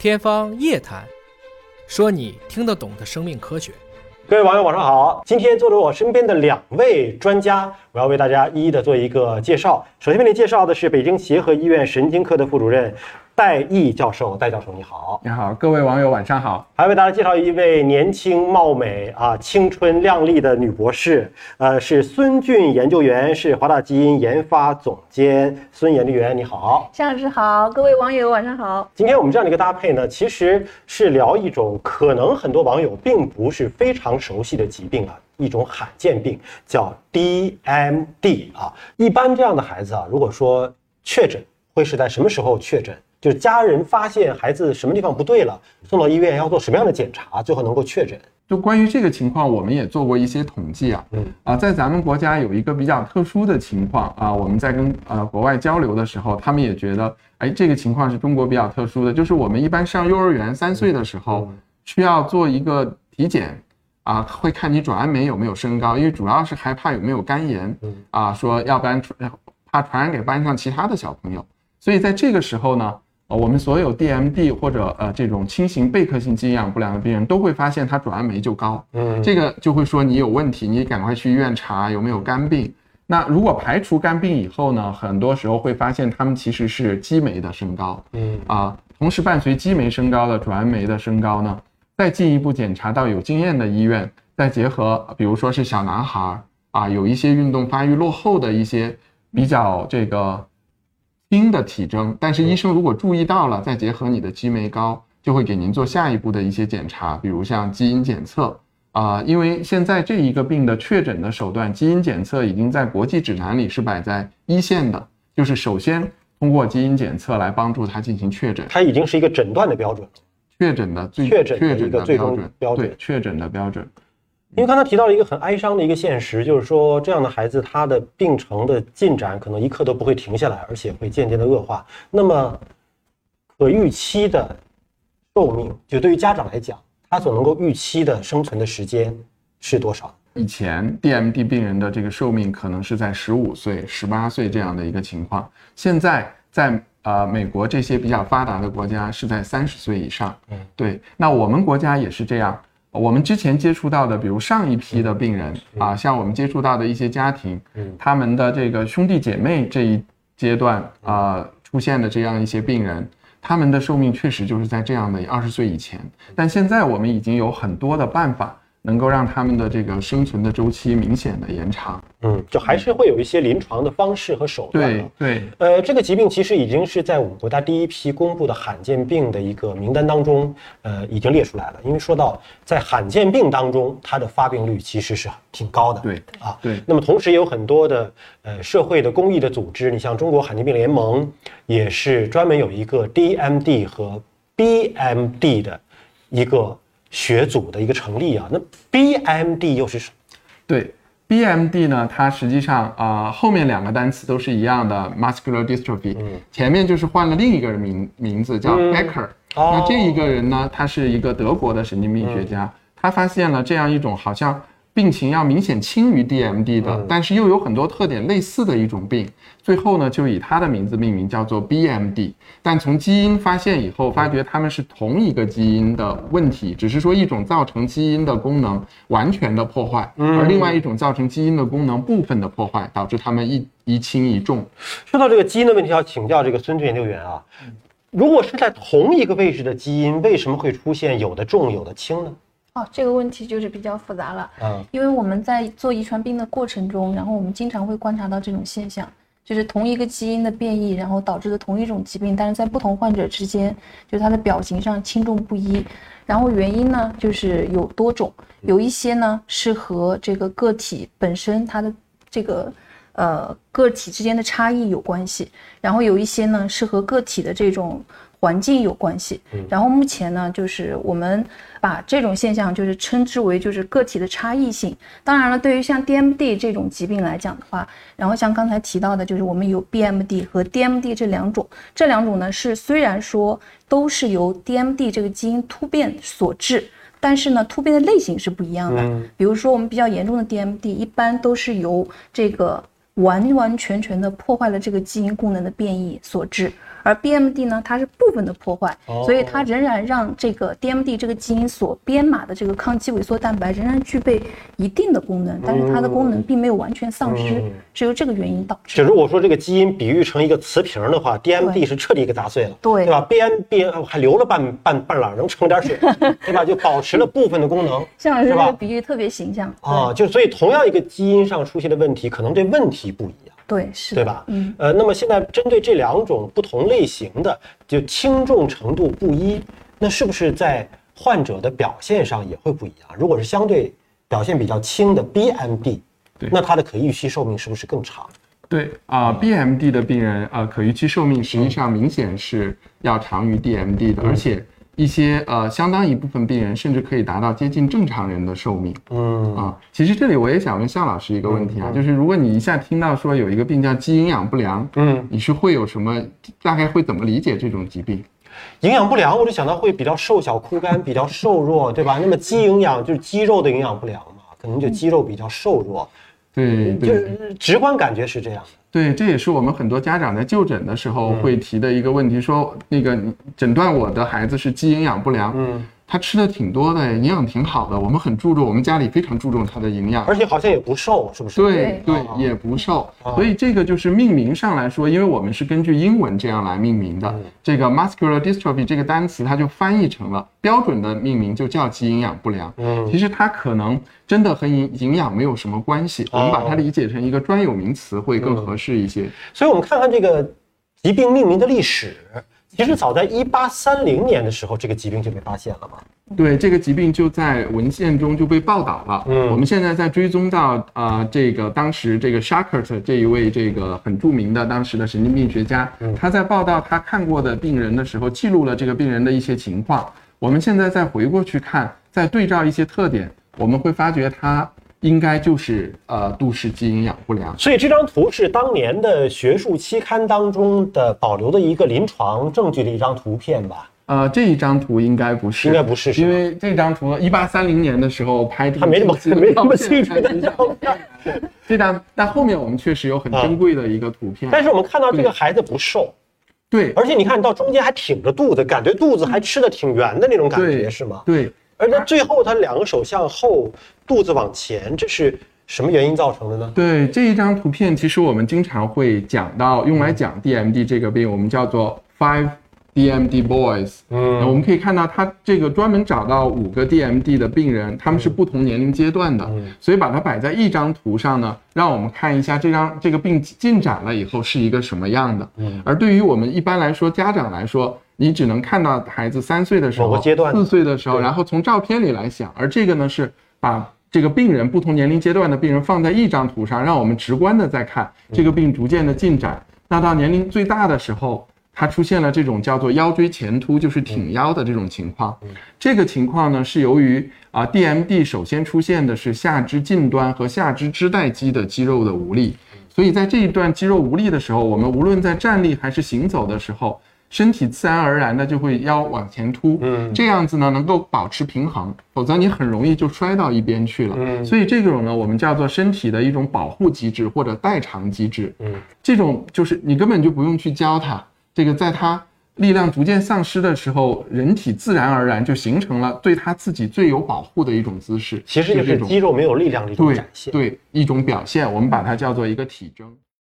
天方夜谭，说你听得懂的生命科学。各位网友，晚上好！今天坐着我身边的两位专家，我要为大家一一的做一个介绍。首先为您介绍的是北京协和医院神经科的副主任。戴毅教授，戴教授你好，你好，各位网友晚上好。还为大家介绍一位年轻貌美啊、青春靓丽的女博士，呃，是孙俊研究员，是华大基因研发总监。孙研究员你好，夏老师好，各位网友晚上好。今天我们这样的一个搭配呢，其实是聊一种可能很多网友并不是非常熟悉的疾病啊，一种罕见病叫 DMD 啊。一般这样的孩子啊，如果说确诊，会是在什么时候确诊？就是家人发现孩子什么地方不对了，送到医院要做什么样的检查，最后能够确诊？就关于这个情况，我们也做过一些统计啊。嗯啊，在咱们国家有一个比较特殊的情况啊，我们在跟呃国外交流的时候，他们也觉得，哎，这个情况是中国比较特殊的，就是我们一般上幼儿园三岁的时候需要做一个体检啊，会看你转氨酶有没有升高，因为主要是害怕有没有肝炎啊，说要不然传怕传染给班上其他的小朋友，所以在这个时候呢。呃，我们所有 DMD 或者呃这种轻型贝壳性基因养不良的病人都会发现他转氨酶就高，嗯，这个就会说你有问题，你赶快去医院查有没有肝病。那如果排除肝病以后呢，很多时候会发现他们其实是肌酶的升高，嗯啊，同时伴随肌酶升高的转氨酶的升高呢，再进一步检查到有经验的医院，再结合比如说是小男孩啊，有一些运动发育落后的一些比较这个。轻的体征，但是医生如果注意到了，再结合你的激酶高，就会给您做下一步的一些检查，比如像基因检测啊。因为现在这一个病的确诊的手段，基因检测已经在国际指南里是摆在一线的，就是首先通过基因检测来帮助他进行确诊，它已经是一个诊断的标准，确诊的最确诊的最终标准，对确诊的标准。因为刚才提到了一个很哀伤的一个现实，就是说这样的孩子他的病程的进展可能一刻都不会停下来，而且会渐渐的恶化。那么可预期的寿命，就对于家长来讲，他所能够预期的生存的时间是多少？以前 DMD 病人的这个寿命可能是在十五岁、十八岁这样的一个情况，现在在呃美国这些比较发达的国家是在三十岁以上。嗯，对，那我们国家也是这样。我们之前接触到的，比如上一批的病人啊，像我们接触到的一些家庭，他们的这个兄弟姐妹这一阶段啊出现的这样一些病人，他们的寿命确实就是在这样的二十岁以前。但现在我们已经有很多的办法。能够让他们的这个生存的周期明显的延长，嗯，就还是会有一些临床的方式和手段。对对，呃，这个疾病其实已经是在我们国家第一批公布的罕见病的一个名单当中，呃，已经列出来了。因为说到在罕见病当中，它的发病率其实是挺高的。对啊，对。那么同时也有很多的呃社会的公益的组织，你像中国罕见病联盟，也是专门有一个 DMD 和 BMD 的一个。学组的一个成立啊，那 BMD 又是什么？对，BMD 呢，它实际上啊，后面两个单词都是一样的，muscular dystrophy，前面就是换了另一个人名名字叫 Becker。那这一个人呢，他是一个德国的神经病学家，他发现了这样一种好像。病情要明显轻于 DMD 的，但是又有很多特点类似的一种病，最后呢就以它的名字命名，叫做 BMD。但从基因发现以后，发觉它们是同一个基因的问题，只是说一种造成基因的功能完全的破坏，而另外一种造成基因的功能部分的破坏，导致它们一一轻一重。说到这个基因的问题，要请教这个孙俊研究员啊，如果是在同一个位置的基因，为什么会出现有的重有的轻呢？哦，这个问题就是比较复杂了。嗯，因为我们在做遗传病的过程中，然后我们经常会观察到这种现象，就是同一个基因的变异，然后导致的同一种疾病，但是在不同患者之间，就是它的表型上轻重不一。然后原因呢，就是有多种，有一些呢是和这个个体本身它的这个呃个体之间的差异有关系，然后有一些呢是和个体的这种。环境有关系，然后目前呢，就是我们把这种现象就是称之为就是个体的差异性。当然了，对于像 DMD 这种疾病来讲的话，然后像刚才提到的，就是我们有 BMD 和 DMD 这两种，这两种呢是虽然说都是由 DMD 这个基因突变所致，但是呢突变的类型是不一样的。比如说我们比较严重的 DMD，一般都是由这个。完完全全的破坏了这个基因功能的变异所致。而 BMD 呢，它是部分的破坏，所以它仍然让这个 DMD 这个基因所编码的这个抗肌萎缩蛋白仍然具备一定的功能，但是它的功能并没有完全丧失，是由这个原因导致。就如果说这个基因比喻成一个瓷瓶的话，DMD 是彻底给砸碎了，对对吧？BMD 还留了半半半拉，能盛点水，对吧？就保持了部分的功能。向老师这个比喻特别形象啊！就所以同样一个基因上出现的问题，可能这问题不一样。对，是，对吧？嗯，呃，那么现在针对这两种不同类型的，就轻重程度不一，那是不是在患者的表现上也会不一样？如果是相对表现比较轻的 BMD，对，那它的可预期寿命是不是更长？对啊，BMD 的病人啊，可预期寿命实际上明显是要长于 DMD 的，而且。一些呃，相当一部分病人甚至可以达到接近正常人的寿命。嗯啊，其实这里我也想问向老师一个问题啊，就是如果你一下听到说有一个病叫肌营养不良，嗯，你是会有什么大概会怎么理解这种疾病？营养不良，我就想到会比较瘦小枯干，比较瘦弱，对吧？那么肌营养就是肌肉的营养不良嘛，可能就肌肉比较瘦弱。对，就是直观感觉是这样。对，这也是我们很多家长在就诊的时候会提的一个问题，说那个诊断我的孩子是肌营养不良。嗯。他吃的挺多的，营养挺好的。我们很注重，我们家里非常注重他的营养，而且好像也不瘦，是不是？对对，也不瘦。所以这个就是命名上来说，因为我们是根据英文这样来命名的。这个 muscular dystrophy 这个单词，它就翻译成了标准的命名，就叫肌营养不良。嗯，其实它可能真的和营营养没有什么关系，我们把它理解成一个专有名词会更合适一些。所以我们看看这个疾病命名的历史。其实早在一八三零年的时候，这个疾病就被发现了嘛？对，这个疾病就在文献中就被报道了。嗯，我们现在在追踪到啊，这个当时这个 Shakert 这一位这个很著名的当时的神经病学家，他在报道他看过的病人的时候，记录了这个病人的一些情况。我们现在再回过去看，再对照一些特点，我们会发觉他。应该就是呃，杜氏肌营养不良。所以这张图是当年的学术期刊当中的保留的一个临床证据的一张图片吧？呃，这一张图应该不是，应该不是，因为这张图一八三零年的时候拍的，他没那么没那么清楚的照片。这张，但后面我们确实有很珍贵的一个图片。但是我们看到这个孩子不瘦，对，而且你看到中间还挺着肚子，感觉肚子还吃的挺圆的那种感觉，是吗？对。而在最后，他两个手向后，肚子往前，这是什么原因造成的呢？对这一张图片，其实我们经常会讲到，用来讲 DMD 这个病，我们叫做 Five DMD Boys。嗯，我们可以看到，他这个专门找到五个 DMD 的病人，他们是不同年龄阶段的，所以把它摆在一张图上呢，让我们看一下这张这个病进展了以后是一个什么样的。嗯，而对于我们一般来说，家长来说。你只能看到孩子三岁的时候，四岁的时候，然后从照片里来想。而这个呢，是把这个病人不同年龄阶段的病人放在一张图上，让我们直观的在看这个病逐渐的进展。那到年龄最大的时候，它出现了这种叫做腰椎前凸，就是挺腰的这种情况。这个情况呢，是由于啊，DMD 首先出现的是下肢近端和下肢支带肌的肌肉的无力，所以在这一段肌肉无力的时候，我们无论在站立还是行走的时候。身体自然而然的就会腰往前凸，嗯，这样子呢能够保持平衡，否则你很容易就摔到一边去了。嗯，所以这种呢我们叫做身体的一种保护机制或者代偿机制。嗯，这种就是你根本就不用去教它，这个在它力量逐渐丧失的时候，人体自然而然就形成了对它自己最有保护的一种姿势。其实就是肌肉没有力量的一种展现，对一种表现，我们把它叫做一个体征。